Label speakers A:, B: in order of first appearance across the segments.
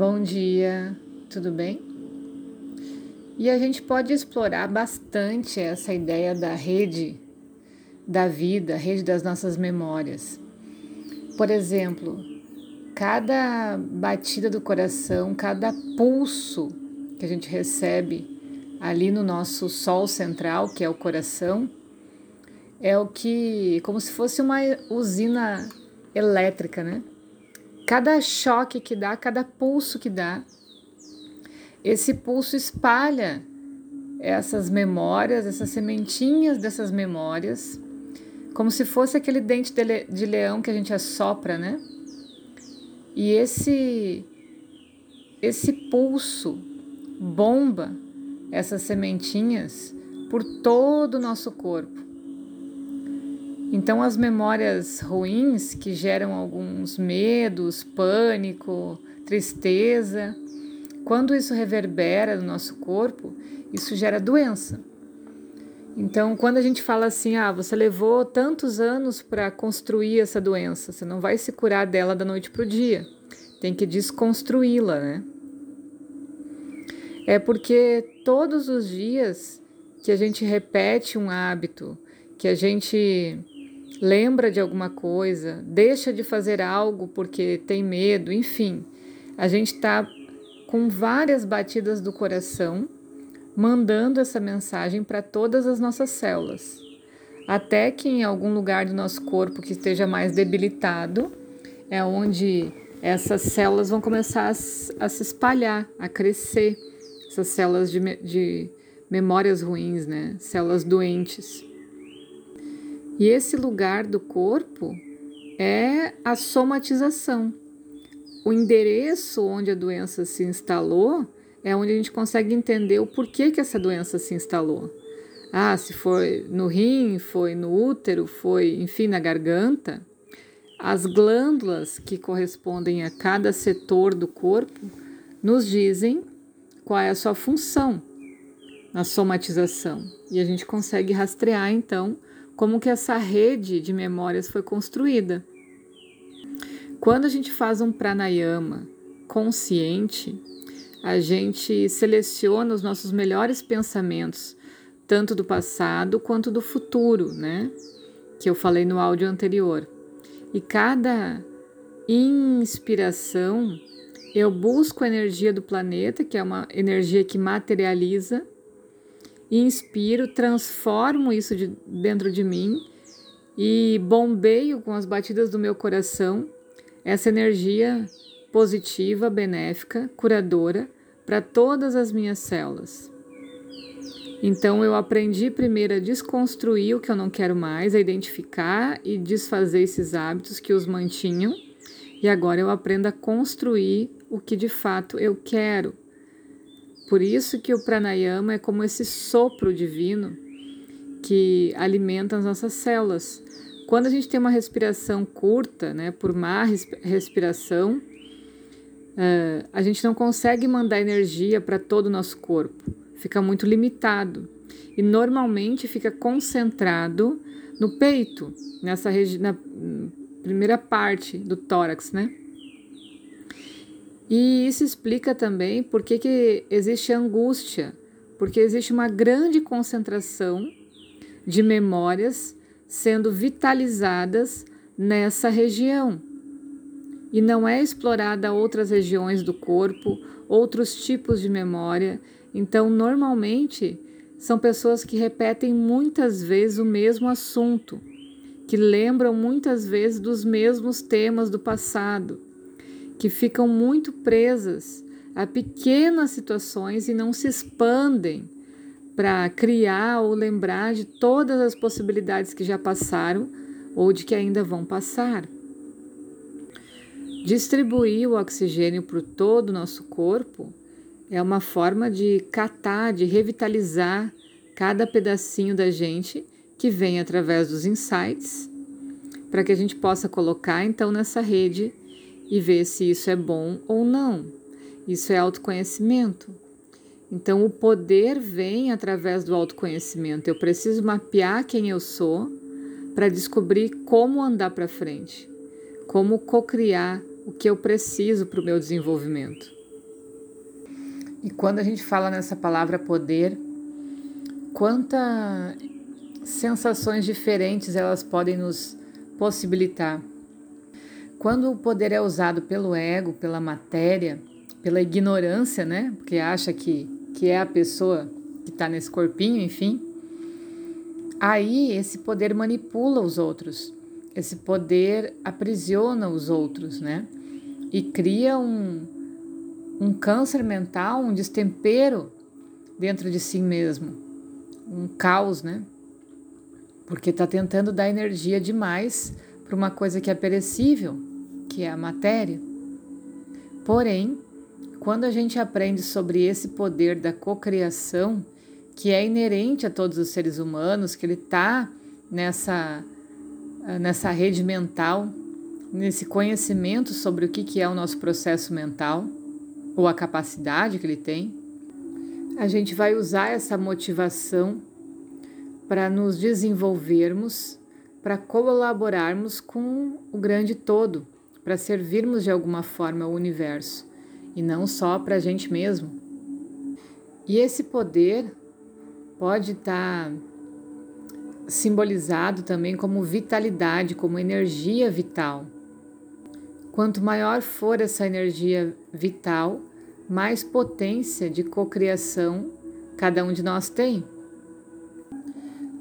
A: Bom dia, tudo bem? E a gente pode explorar bastante essa ideia da rede da vida, rede das nossas memórias. Por exemplo, cada batida do coração, cada pulso que a gente recebe ali no nosso sol central, que é o coração, é o que, como se fosse uma usina elétrica, né? Cada choque que dá, cada pulso que dá, esse pulso espalha essas memórias, essas sementinhas dessas memórias, como se fosse aquele dente de leão que a gente assopra, né? E esse esse pulso bomba essas sementinhas por todo o nosso corpo. Então, as memórias ruins que geram alguns medos, pânico, tristeza, quando isso reverbera no nosso corpo, isso gera doença. Então, quando a gente fala assim, ah, você levou tantos anos para construir essa doença, você não vai se curar dela da noite para o dia, tem que desconstruí-la, né? É porque todos os dias que a gente repete um hábito, que a gente lembra de alguma coisa, deixa de fazer algo porque tem medo, enfim. A gente está com várias batidas do coração mandando essa mensagem para todas as nossas células. Até que em algum lugar do nosso corpo que esteja mais debilitado, é onde essas células vão começar a, a se espalhar, a crescer, essas células de, de memórias ruins, né? Células doentes. E esse lugar do corpo é a somatização. O endereço onde a doença se instalou é onde a gente consegue entender o porquê que essa doença se instalou. Ah, se foi no rim, foi no útero, foi, enfim, na garganta. As glândulas que correspondem a cada setor do corpo nos dizem qual é a sua função na somatização. E a gente consegue rastrear, então, como que essa rede de memórias foi construída. Quando a gente faz um pranayama consciente, a gente seleciona os nossos melhores pensamentos, tanto do passado quanto do futuro, né? Que eu falei no áudio anterior. E cada inspiração eu busco a energia do planeta, que é uma energia que materializa, inspiro, transformo isso de dentro de mim e bombeio com as batidas do meu coração essa energia positiva, benéfica, curadora para todas as minhas células. Então eu aprendi primeiro a desconstruir o que eu não quero mais, a identificar e desfazer esses hábitos que os mantinham, e agora eu aprendo a construir o que de fato eu quero, por isso que o pranayama é como esse sopro divino que alimenta as nossas células. Quando a gente tem uma respiração curta, né, por má respiração, uh, a gente não consegue mandar energia para todo o nosso corpo, fica muito limitado e normalmente fica concentrado no peito, nessa na primeira parte do tórax, né? E isso explica também por que, que existe angústia, porque existe uma grande concentração de memórias sendo vitalizadas nessa região. E não é explorada outras regiões do corpo, outros tipos de memória. Então, normalmente, são pessoas que repetem muitas vezes o mesmo assunto, que lembram muitas vezes dos mesmos temas do passado que ficam muito presas a pequenas situações e não se expandem para criar ou lembrar de todas as possibilidades que já passaram ou de que ainda vão passar. Distribuir o oxigênio para todo o nosso corpo é uma forma de catar, de revitalizar cada pedacinho da gente que vem através dos insights, para que a gente possa colocar então nessa rede e ver se isso é bom ou não. Isso é autoconhecimento. Então, o poder vem através do autoconhecimento. Eu preciso mapear quem eu sou para descobrir como andar para frente, como co-criar o que eu preciso para o meu desenvolvimento. E quando a gente fala nessa palavra poder, quantas sensações diferentes elas podem nos possibilitar. Quando o poder é usado pelo ego, pela matéria, pela ignorância, né? Porque acha que, que é a pessoa que está nesse corpinho, enfim. Aí esse poder manipula os outros, esse poder aprisiona os outros, né? E cria um, um câncer mental, um destempero dentro de si mesmo, um caos, né? Porque está tentando dar energia demais para uma coisa que é perecível, que é a matéria. Porém, quando a gente aprende sobre esse poder da cocriação, que é inerente a todos os seres humanos, que ele está nessa, nessa rede mental, nesse conhecimento sobre o que é o nosso processo mental, ou a capacidade que ele tem, a gente vai usar essa motivação para nos desenvolvermos, para colaborarmos com o grande todo, para servirmos de alguma forma ao universo e não só para a gente mesmo. E esse poder pode estar tá simbolizado também como vitalidade, como energia vital. Quanto maior for essa energia vital, mais potência de cocriação cada um de nós tem.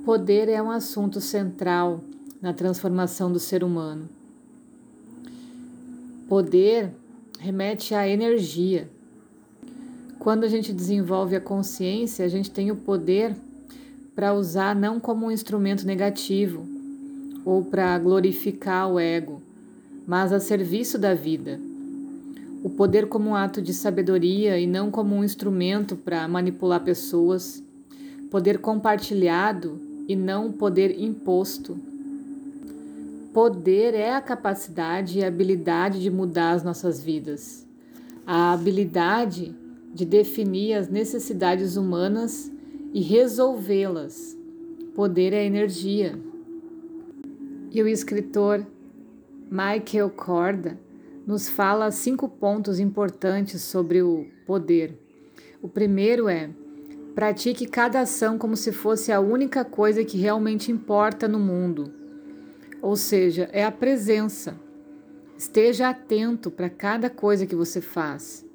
A: Poder é um assunto central na transformação do ser humano. Poder remete à energia. Quando a gente desenvolve a consciência, a gente tem o poder para usar não como um instrumento negativo ou para glorificar o ego, mas a serviço da vida. O poder como um ato de sabedoria e não como um instrumento para manipular pessoas. Poder compartilhado e não poder imposto. Poder é a capacidade e habilidade de mudar as nossas vidas. A habilidade de definir as necessidades humanas e resolvê-las. Poder é energia. E o escritor Michael Corda nos fala cinco pontos importantes sobre o poder. O primeiro é: pratique cada ação como se fosse a única coisa que realmente importa no mundo. Ou seja, é a presença. Esteja atento para cada coisa que você faz.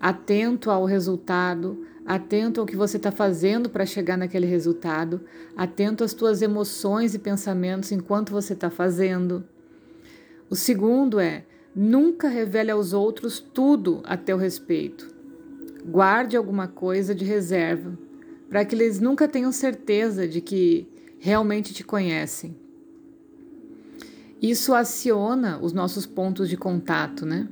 A: Atento ao resultado, atento ao que você está fazendo para chegar naquele resultado, atento às tuas emoções e pensamentos enquanto você está fazendo. O segundo é nunca revele aos outros tudo a teu respeito. Guarde alguma coisa de reserva, para que eles nunca tenham certeza de que realmente te conhecem. Isso aciona os nossos pontos de contato, né?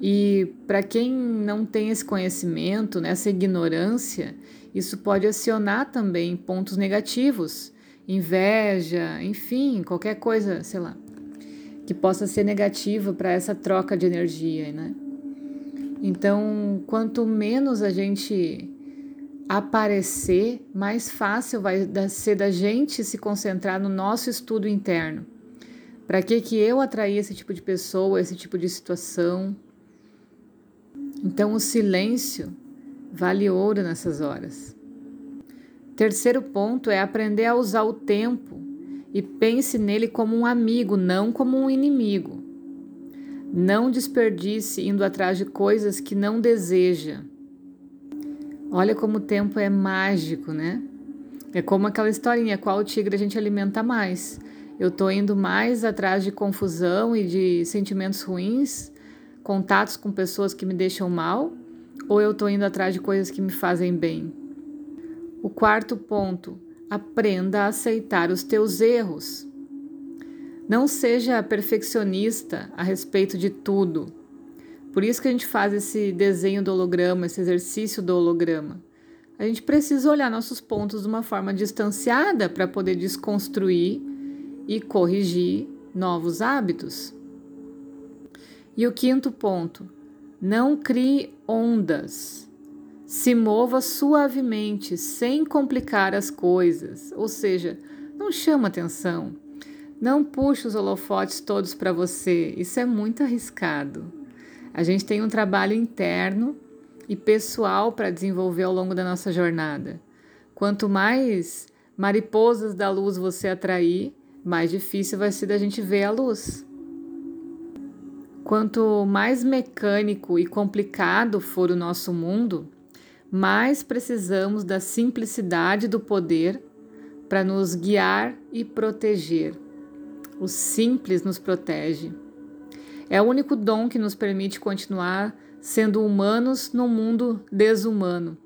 A: E para quem não tem esse conhecimento, né, essa ignorância, isso pode acionar também pontos negativos, inveja, enfim, qualquer coisa, sei lá, que possa ser negativa para essa troca de energia, né? Então, quanto menos a gente aparecer, mais fácil vai ser da gente se concentrar no nosso estudo interno para que que eu atraí esse tipo de pessoa, esse tipo de situação? Então o silêncio vale ouro nessas horas. Terceiro ponto é aprender a usar o tempo e pense nele como um amigo, não como um inimigo. Não desperdice indo atrás de coisas que não deseja. Olha como o tempo é mágico, né? É como aquela historinha, qual tigre a gente alimenta mais? Eu estou indo mais atrás de confusão e de sentimentos ruins, contatos com pessoas que me deixam mal, ou eu estou indo atrás de coisas que me fazem bem? O quarto ponto: aprenda a aceitar os teus erros. Não seja perfeccionista a respeito de tudo. Por isso que a gente faz esse desenho do holograma, esse exercício do holograma. A gente precisa olhar nossos pontos de uma forma distanciada para poder desconstruir e corrigir novos hábitos. E o quinto ponto: não crie ondas. Se mova suavemente, sem complicar as coisas. Ou seja, não chama atenção. Não puxe os holofotes todos para você. Isso é muito arriscado. A gente tem um trabalho interno e pessoal para desenvolver ao longo da nossa jornada. Quanto mais mariposas da luz você atrair, mais difícil vai ser da gente ver a luz. Quanto mais mecânico e complicado for o nosso mundo, mais precisamos da simplicidade do poder para nos guiar e proteger. O simples nos protege. É o único dom que nos permite continuar sendo humanos num mundo desumano,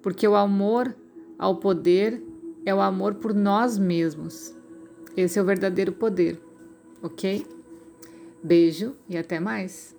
A: porque o amor ao poder é o amor por nós mesmos. Esse é o verdadeiro poder, ok? Beijo e até mais!